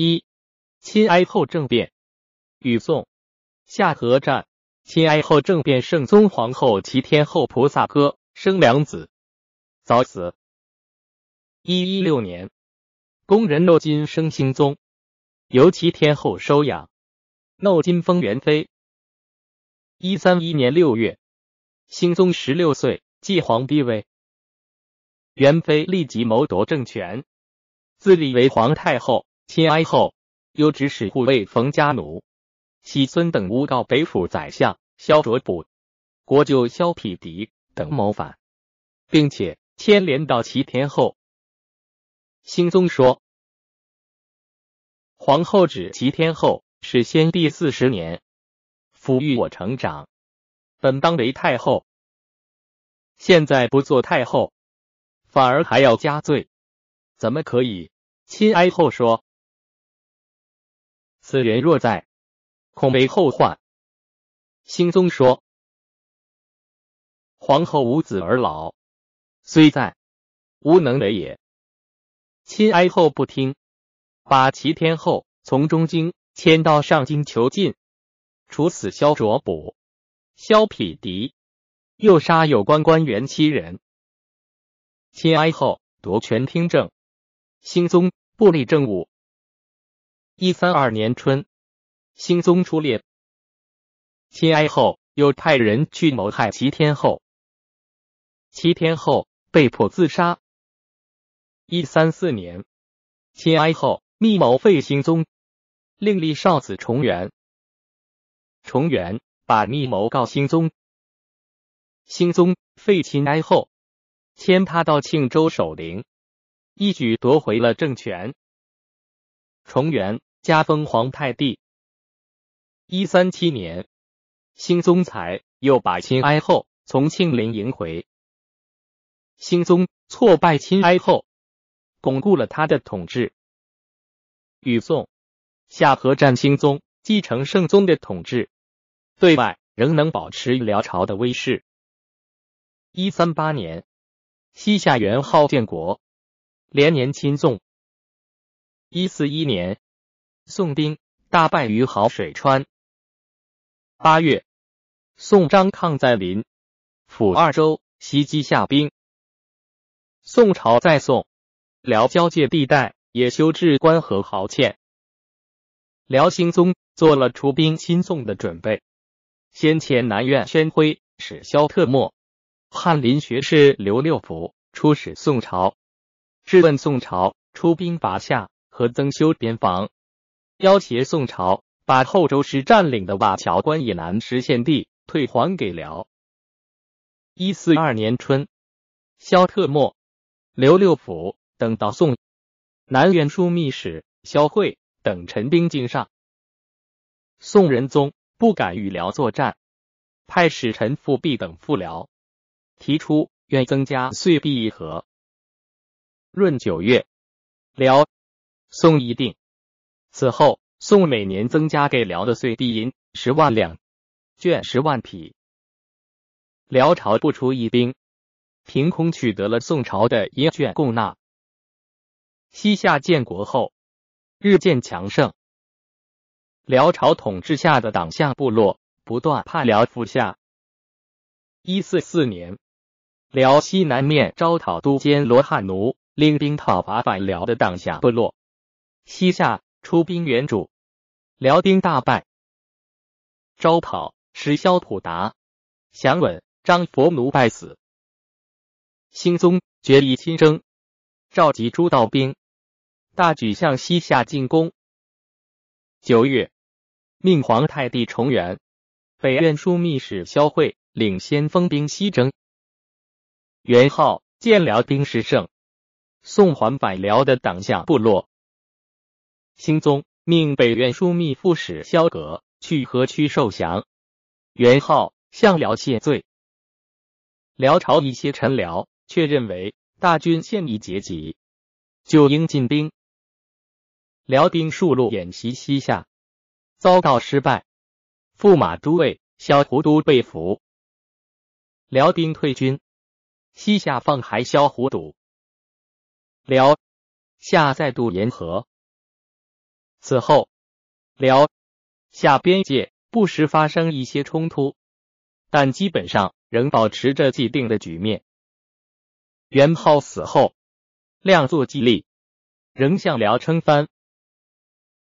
一、亲哀后政变。与宋夏河战。亲哀后政变，圣宗皇后齐天后菩萨歌生两子，早死。一一六年，宫人诺金生兴宗，由齐天后收养，诺金封元妃。一三一年六月，兴宗十六岁，继皇帝位。元妃立即谋夺政权，自立为皇太后。亲哀后又指使护卫冯家奴。喜孙等诬告北府宰相萧卓卜、国舅萧匹敌等谋反，并且牵连到齐天后。兴宗说：“皇后指齐天后是先帝四十年，抚育我成长，本当为太后，现在不做太后，反而还要加罪，怎么可以？”亲哀后说：“此人若在。”恐为后患。兴宗说：“皇后无子而老，虽在，无能为也。”亲哀后不听，把齐天后从中京迁到上京囚禁，处死萧卓卜、萧匹敌，又杀有关官员七人。亲哀后夺权听政，兴宗不立政务。一三二年春。兴宗出猎，亲哀后又派人去谋害齐天后，齐天后被迫自杀。一三四年，亲哀后密谋废兴宗，另立少子重元。重元把密谋告兴宗，兴宗废亲哀后，迁他到庆州守陵，一举夺回了政权。重元加封皇太帝。一三七年，兴宗才又把亲哀后从庆陵迎回。兴宗挫败亲哀后，巩固了他的统治。与宋夏合战，兴宗继承圣宗的统治，对外仍能保持辽朝的威势。一三八年，西夏元昊建国，连年亲宋。一四一年，宋兵大败于好水川。八月，宋张抗在临抚二州袭击夏兵。宋朝在宋辽交界地带也修治关河壕堑。辽兴宗做了出兵亲宋的准备，先前南院宣徽使萧特默、翰林学士刘六甫出使宋朝，质问宋朝出兵伐夏和增修边防，要挟宋朝。把后周时占领的瓦桥关以南实县地退还给辽。一四二年春，萧特默、刘六甫等到宋，南院枢密使萧慧等陈兵京上。宋仁宗不敢与辽作战，派使臣复辟等赴辽，提出愿增加岁币一盒。闰九月，辽宋议定。此后。宋每年增加给辽的岁币银十万两，绢十万匹。辽朝不出一兵，凭空取得了宋朝的银绢供纳。西夏建国后，日渐强盛。辽朝统治下的党项部落不断叛辽复夏。一四四年，辽西南面招讨都监罗汉奴，领兵讨伐反辽的党项部落。西夏。出兵援助，辽兵大败。招讨使萧普达、降稳。张佛奴败死。兴宗。决意亲征，召集诸道兵，大举向西夏进攻。九月，命皇太帝重元、北院枢密使萧慧领先锋兵西征。元昊。见辽兵势盛，送还反辽的党项部落。兴宗命北院枢密副使萧格去河曲受降，元昊向辽谢罪。辽朝一些臣僚却认为大军现已解己，就应进兵。辽兵数路演习西夏，遭到失败，驸马都尉萧胡都被俘。辽兵退军，西夏放还萧胡都。辽夏再度言和。此后，辽夏边界不时发生一些冲突，但基本上仍保持着既定的局面。元昊死后，亮作继立，仍向辽称藩。